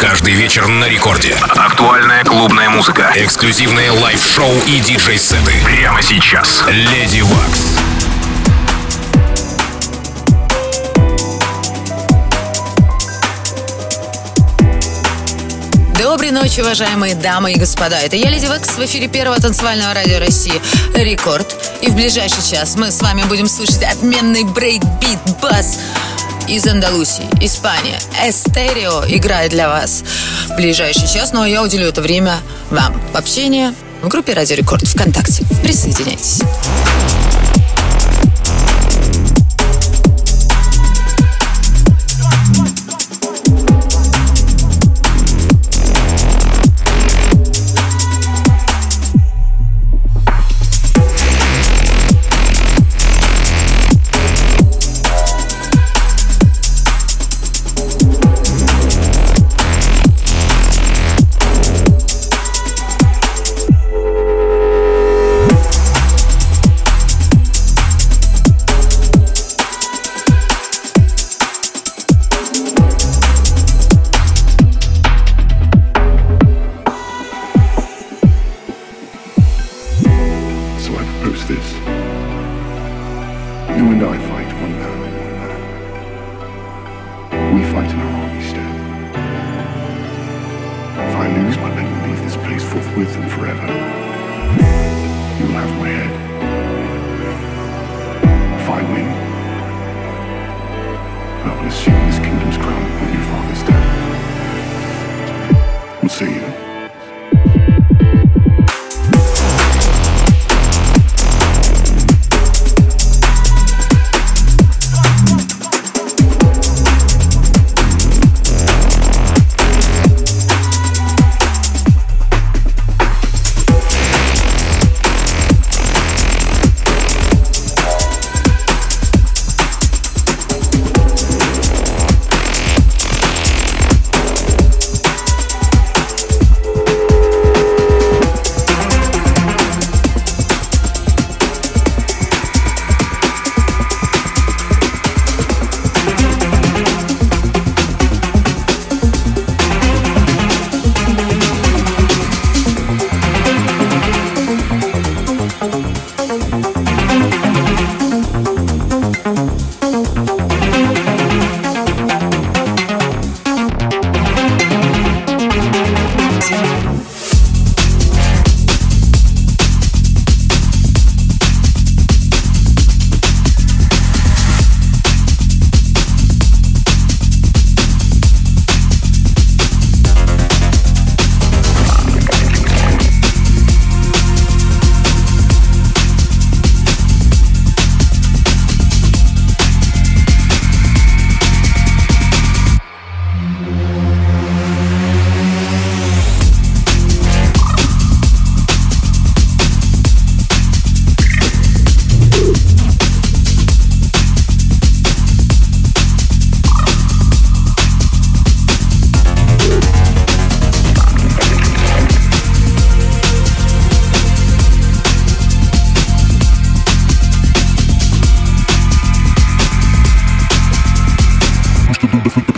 Каждый вечер на рекорде. Актуальная клубная музыка. Эксклюзивные лайв-шоу и диджей-сеты. Прямо сейчас. Lady Waks. Доброй ночи, уважаемые дамы и господа. Это я, Lady Waks, в эфире первого танцевального радио России «Рекорд». И в ближайший час мы с вами будем слышать отменный брейк-бит, бас из Андалусии, Испания. Эстерео играет для вас в ближайший час, но я уделю это время вам в общение в группе «Радио Рекорд» ВКонтакте. Присоединяйтесь.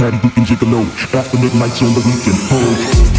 Patty Duke and Gigolo. After midnight on the weekend. Oh.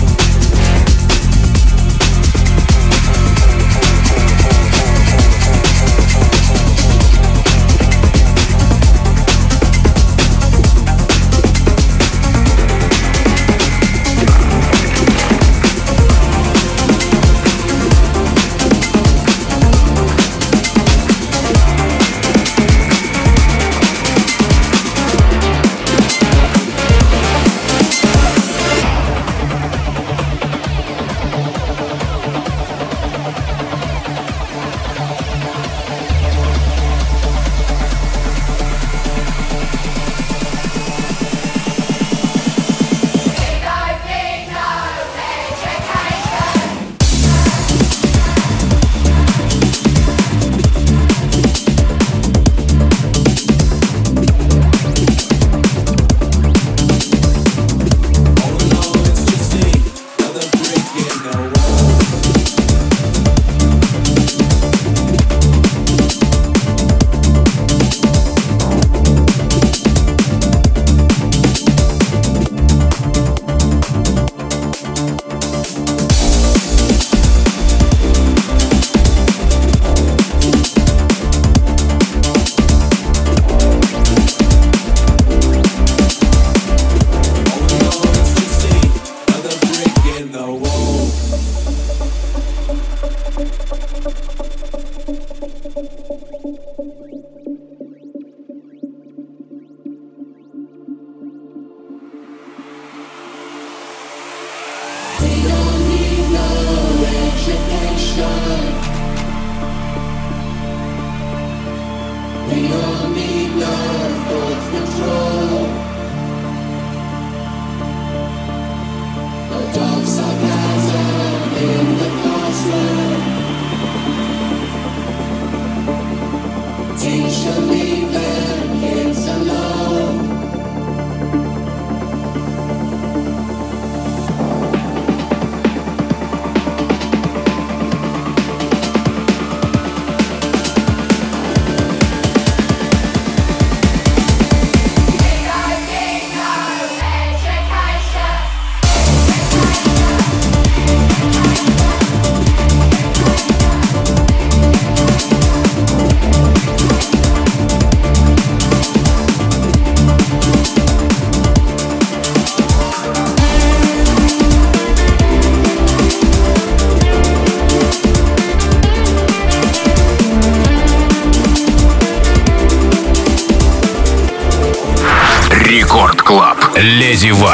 Леди Вакс.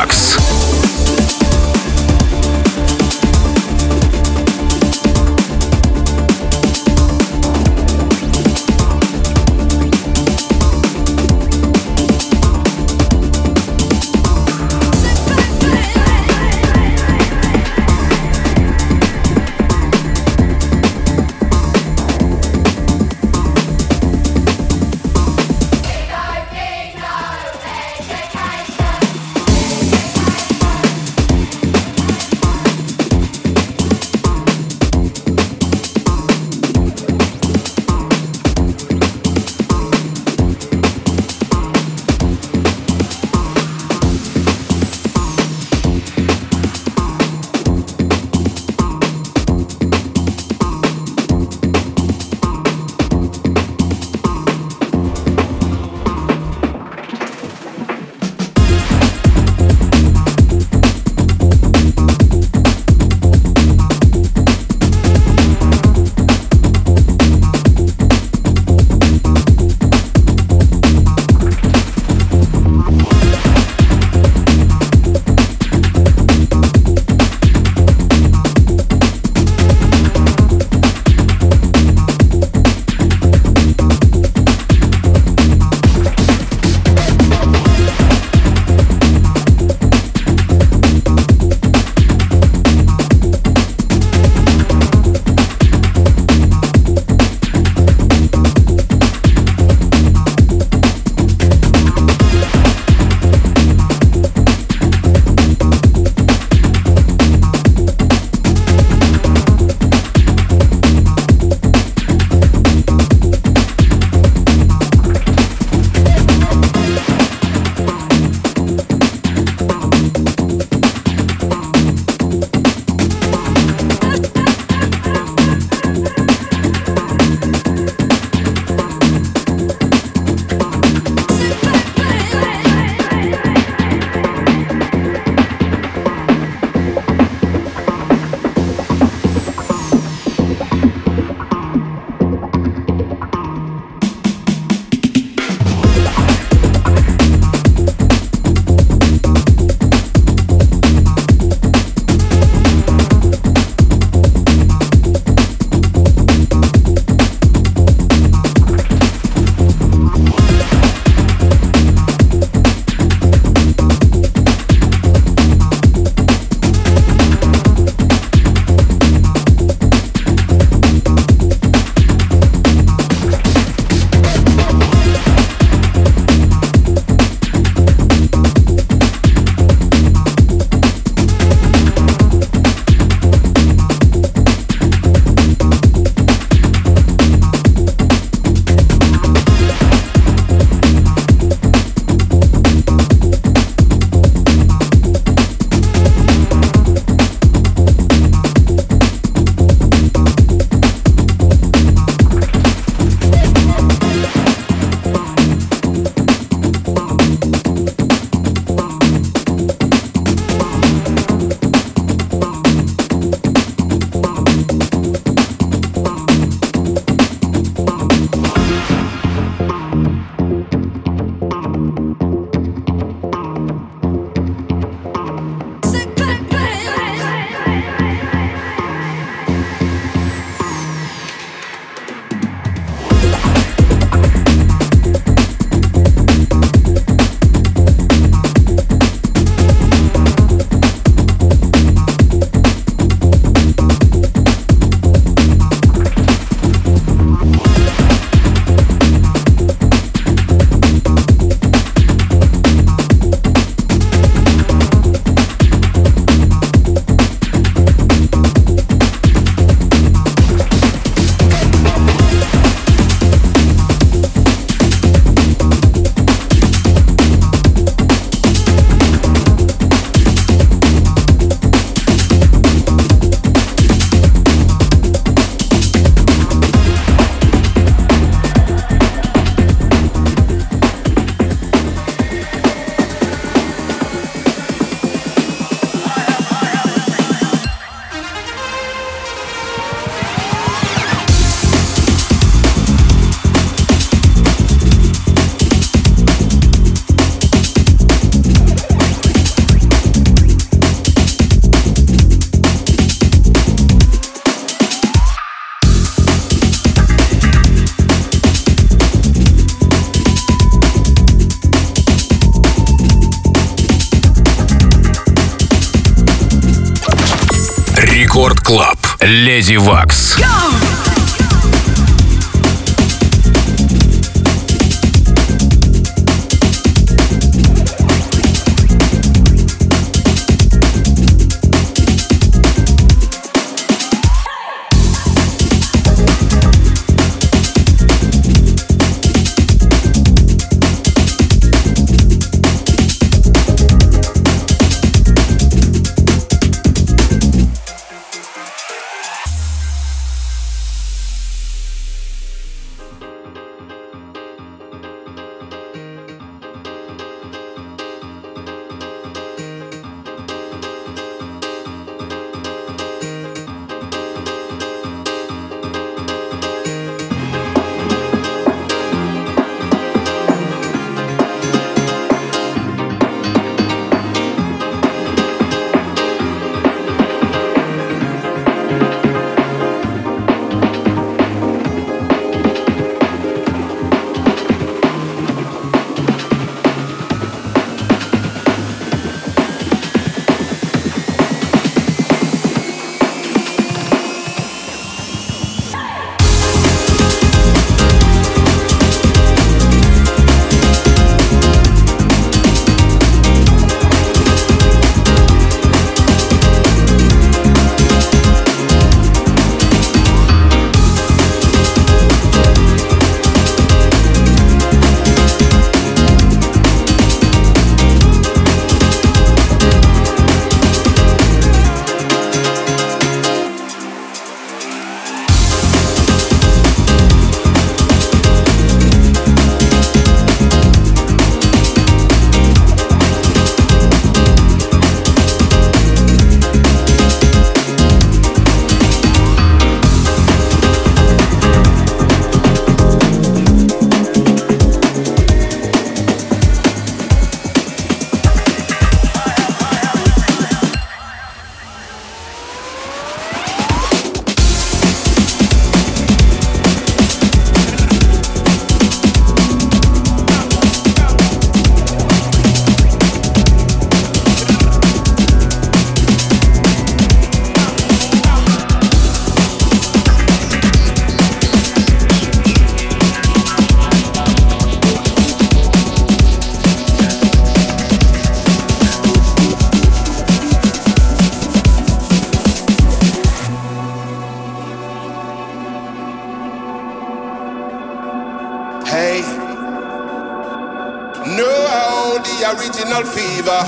original fever,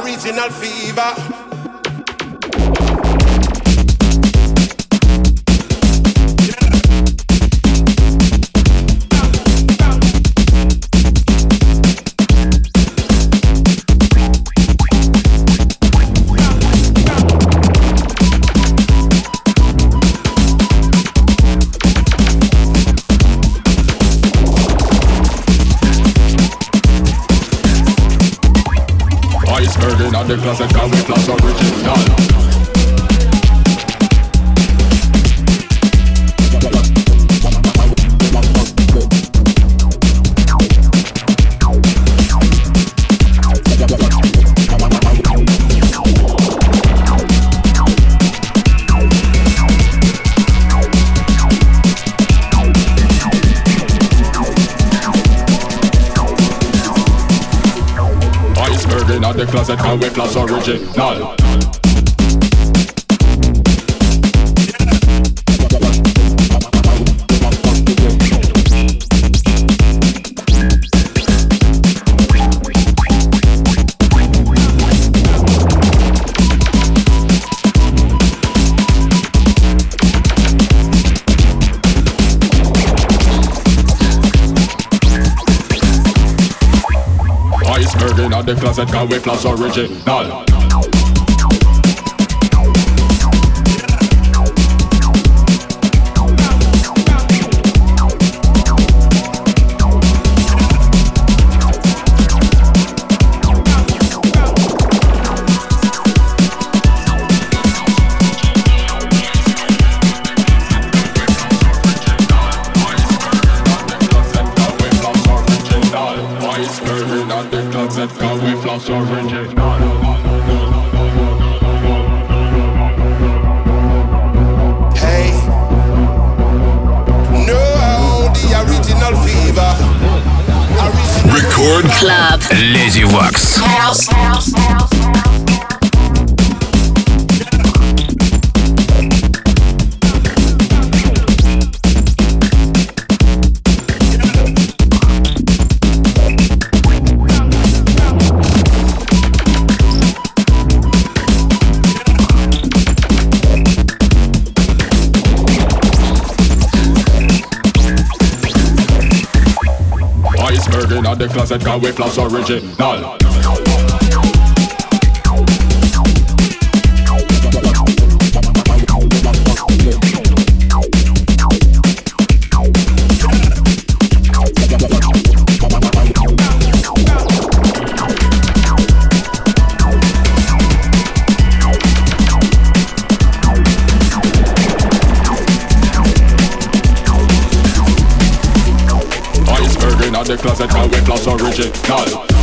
original fever. The closet cause we plus original house. house, house, house. Iceberg in the closet, can we flash original? magical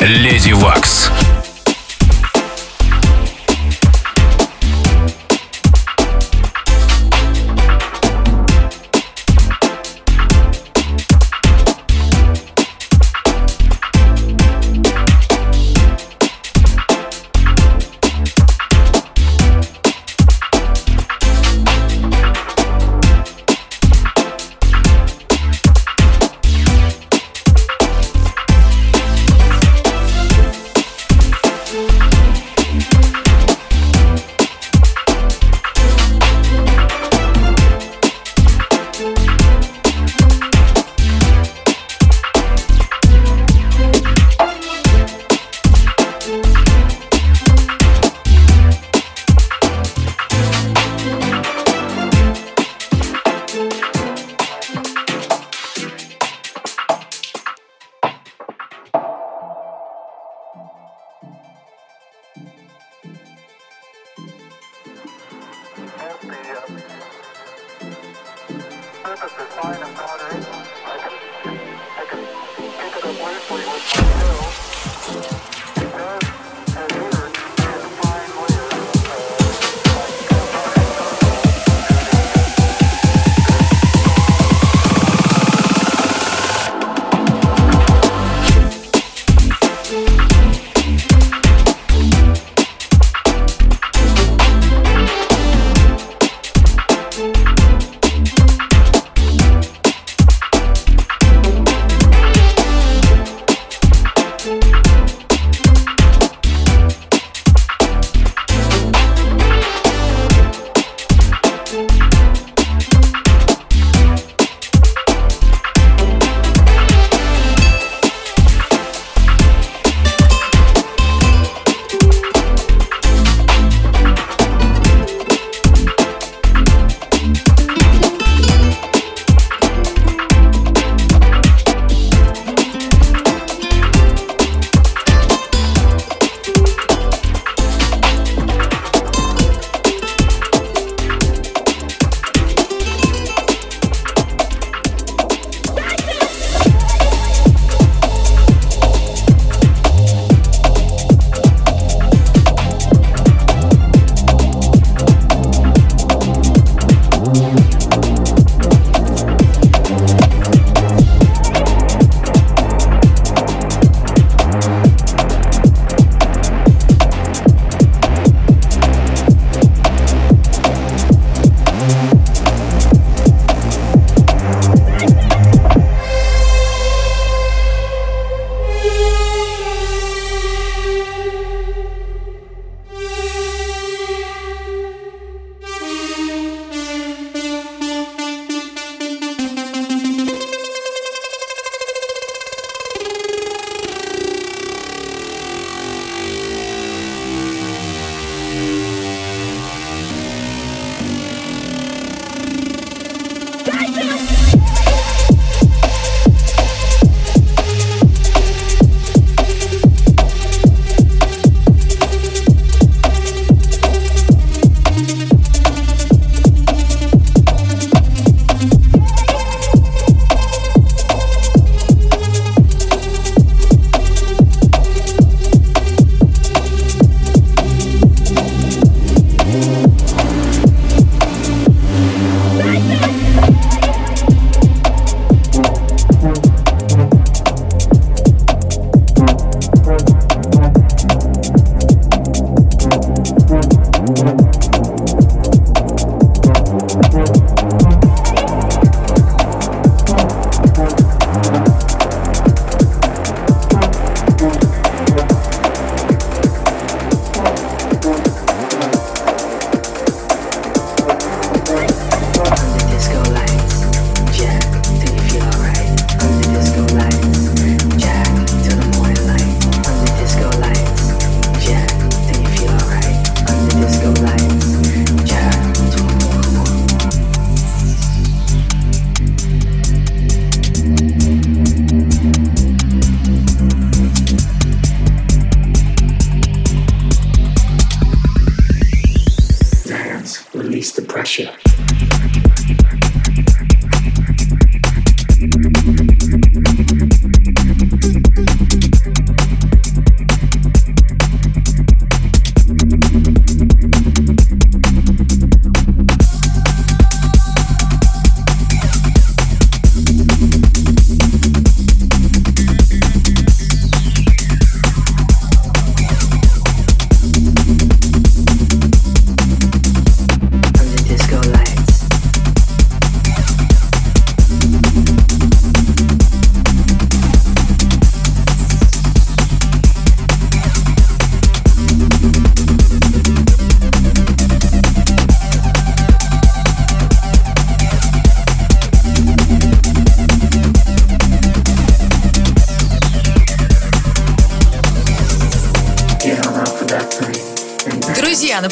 Леди Вакс.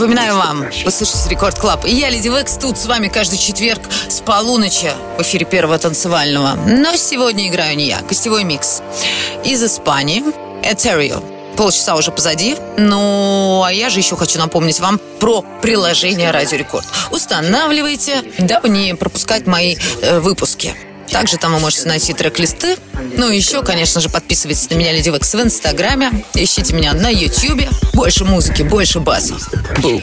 Напоминаю вам, вы слышите Record Club. И я, Lady Waks, тут с вами каждый четверг с полуночи в эфире первого танцевального. Но сегодня играю не я, гостевой микс. Из Испании, Этерио. Полчаса уже позади. Ну, а я же еще хочу напомнить вам про приложение Радио Рекорд. Устанавливайте, дабы не пропускать мои э, выпуски. Также там вы можете найти трек-листы. Ну и еще, конечно же, подписывайтесь на меня, Lady Waks, в Инстаграме. Ищите меня на Ютьюбе. Больше музыки, больше баса. Бум.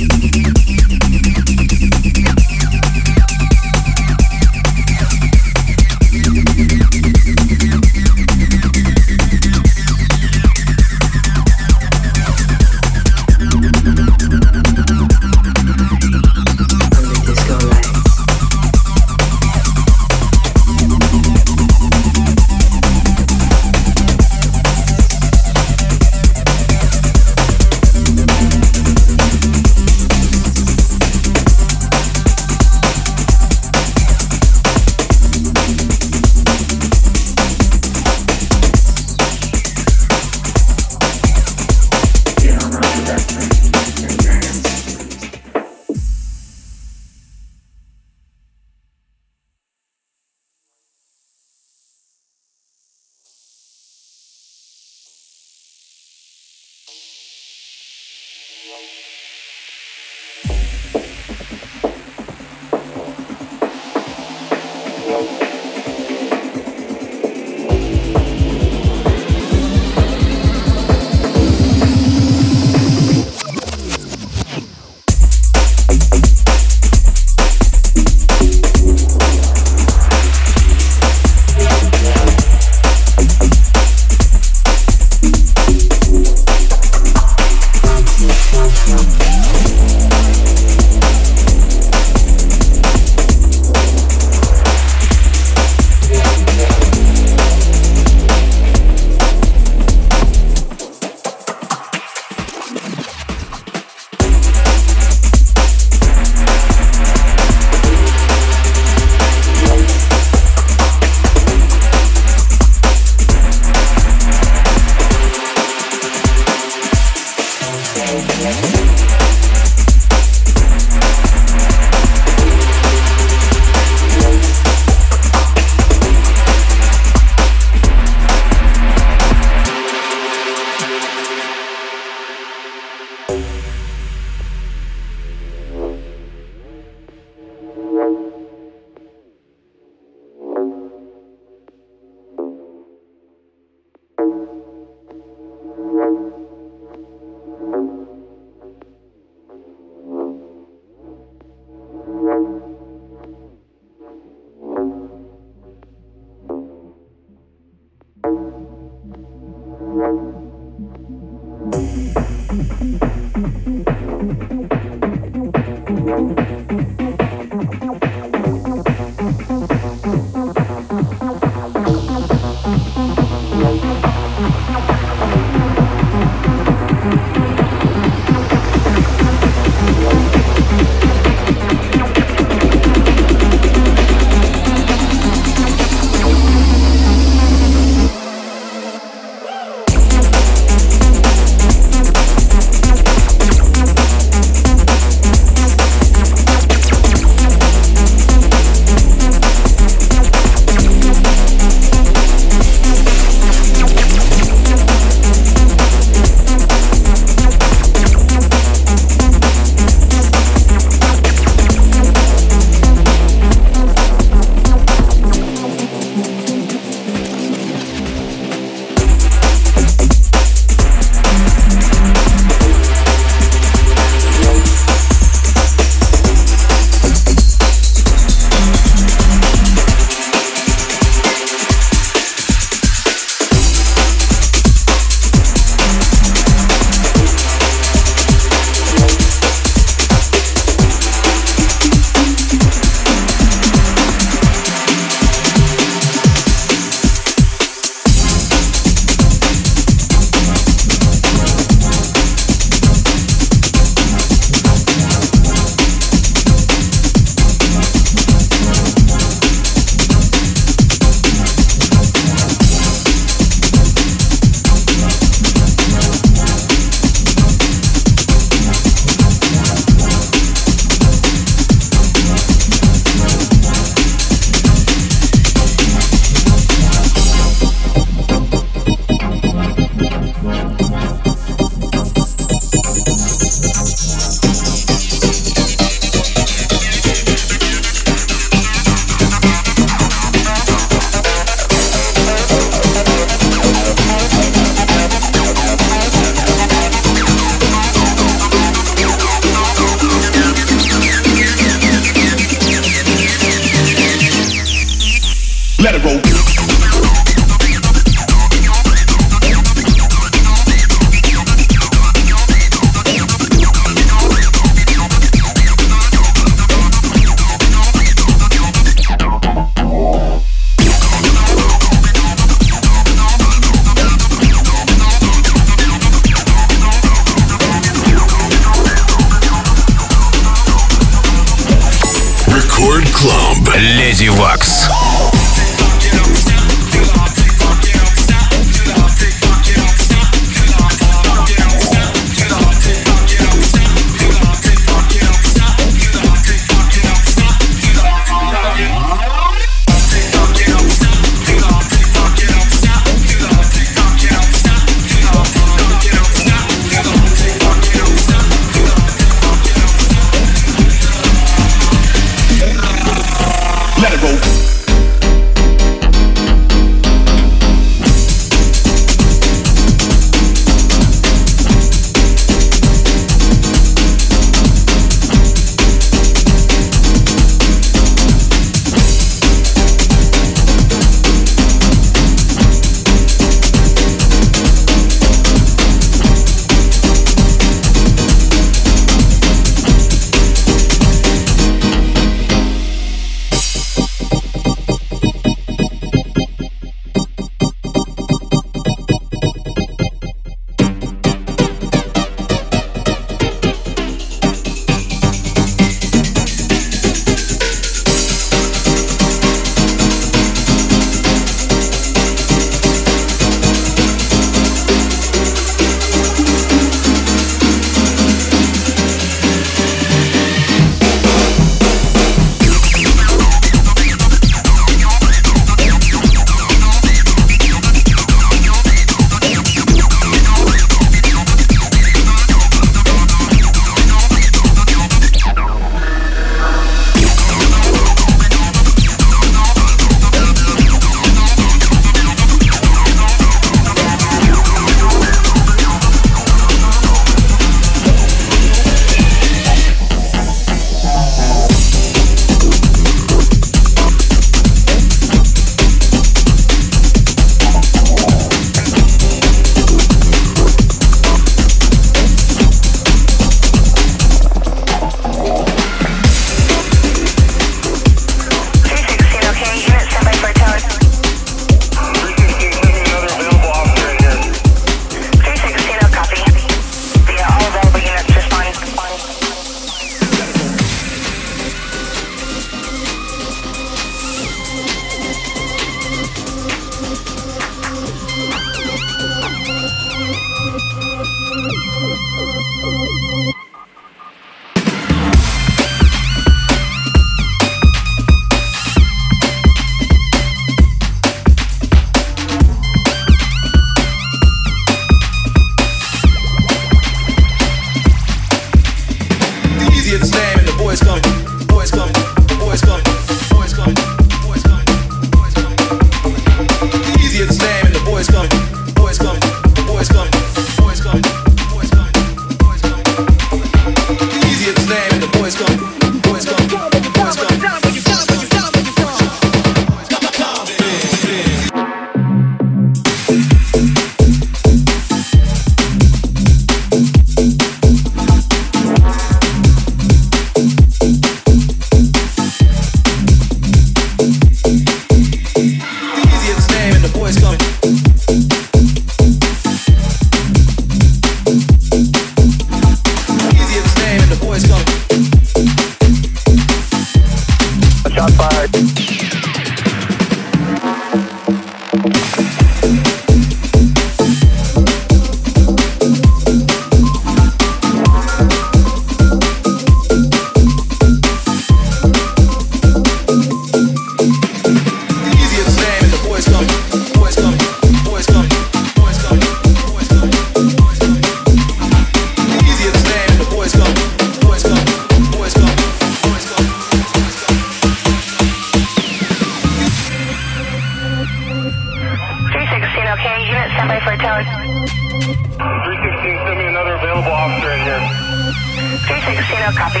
Hotel copy.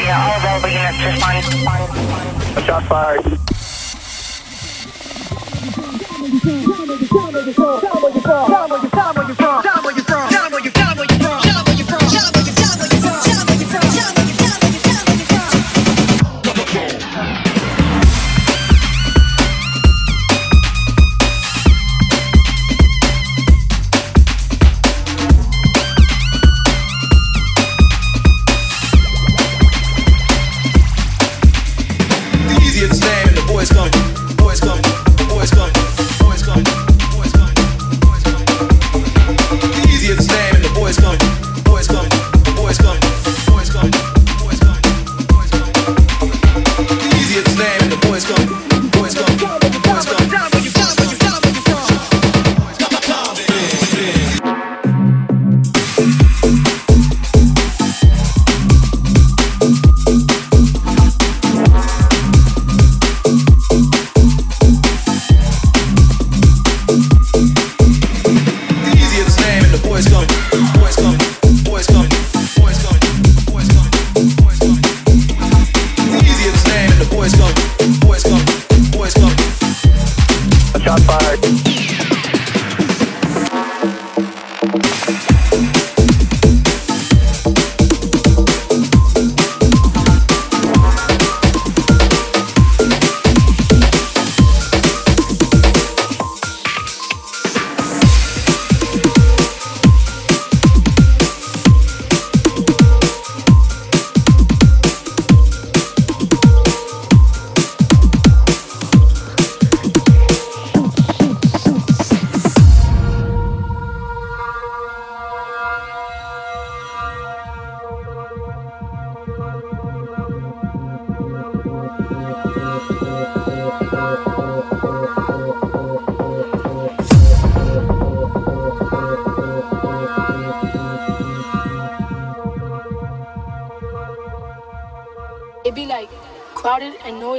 Yeah, all available units respond. Shot fired. Down with the call. Down with the call.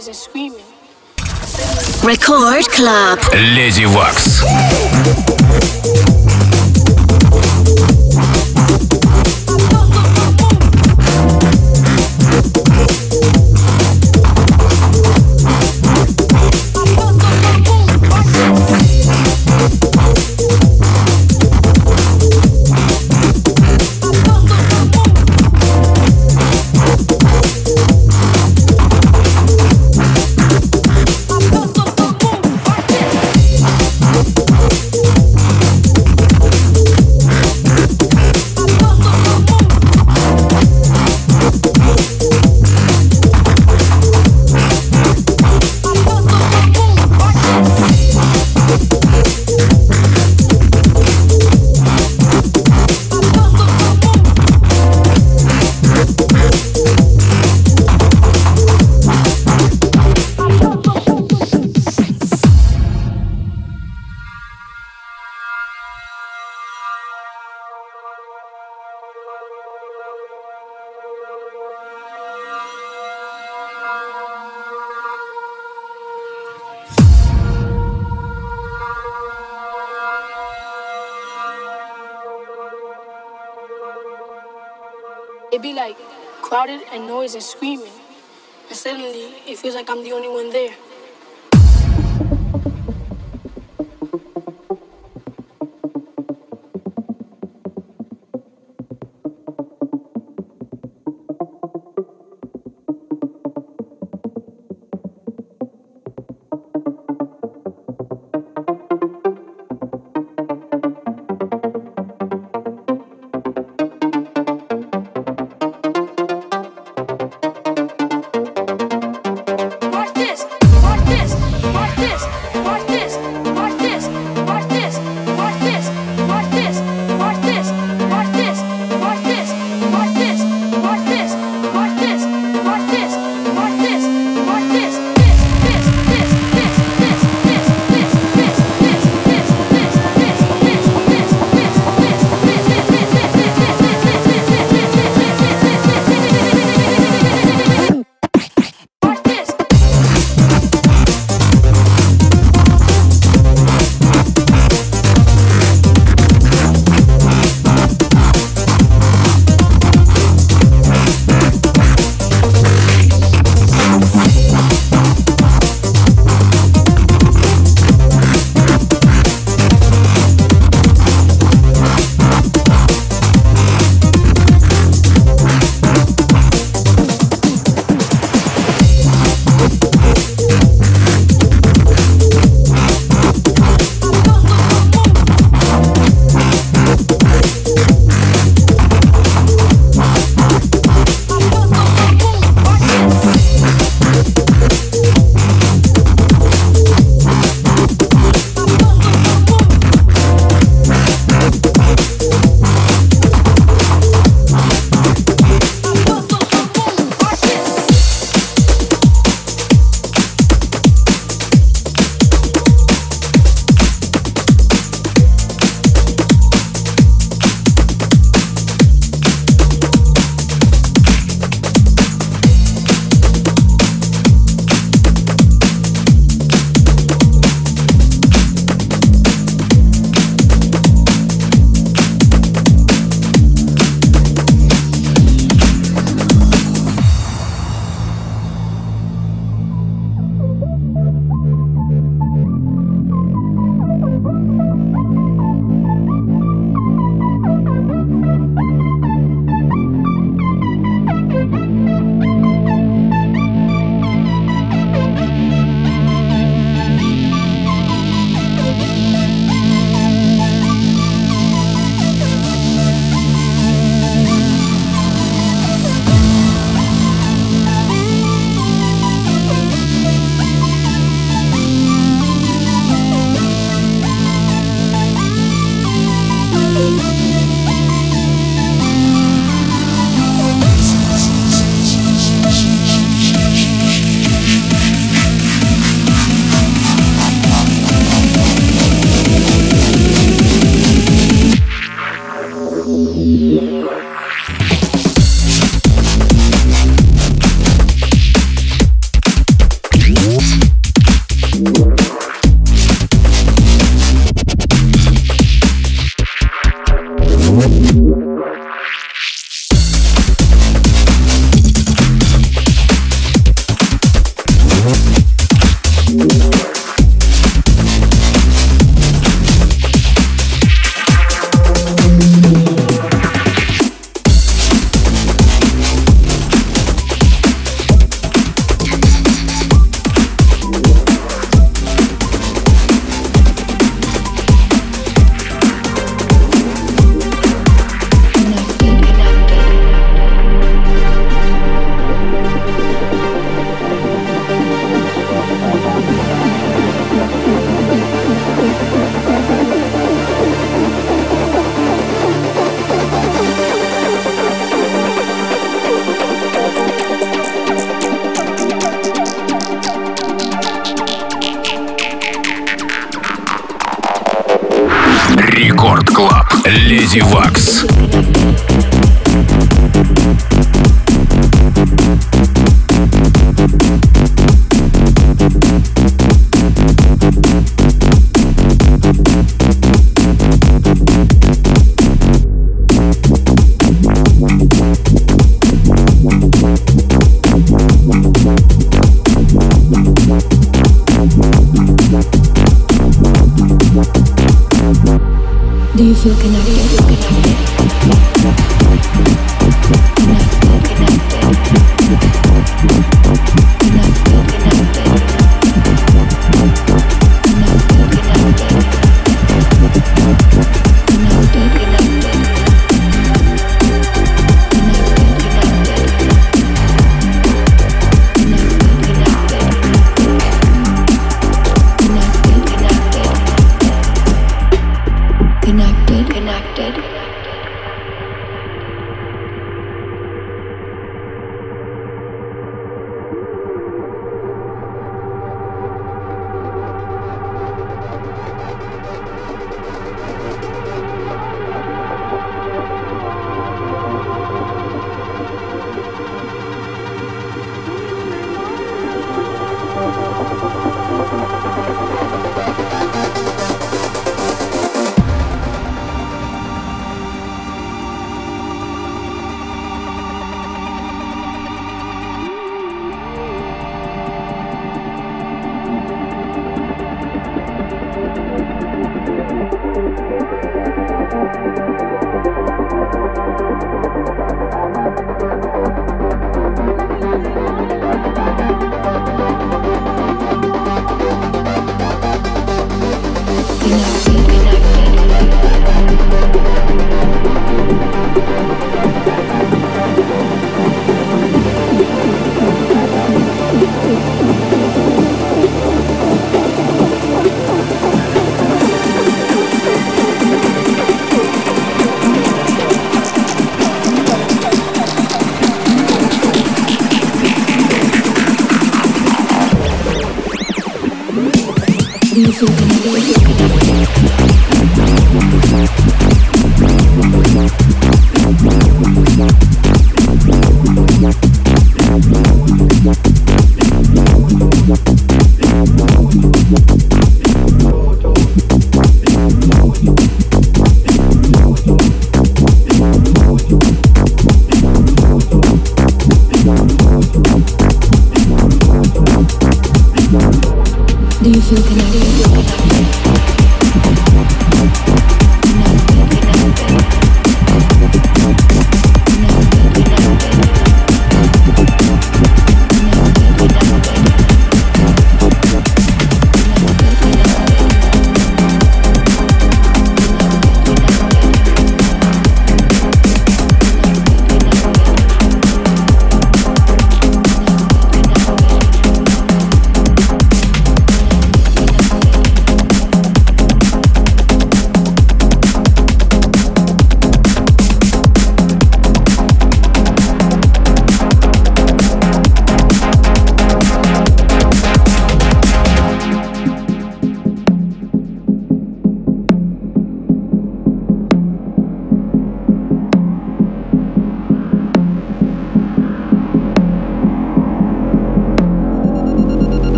noise and screaming. Record Club. Lady Wax. It'd be like crowded and noise and screaming. And suddenly, it feels like I'm the only one there.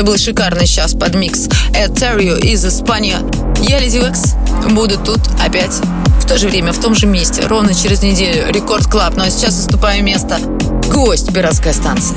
Это был шикарный час под микс Этерио из Испании. Я Lady Waks. Буду тут опять в то же время, в том же месте, ровно через неделю. Record Club. Ну а сейчас уступаю место. Гость, пиратская станция.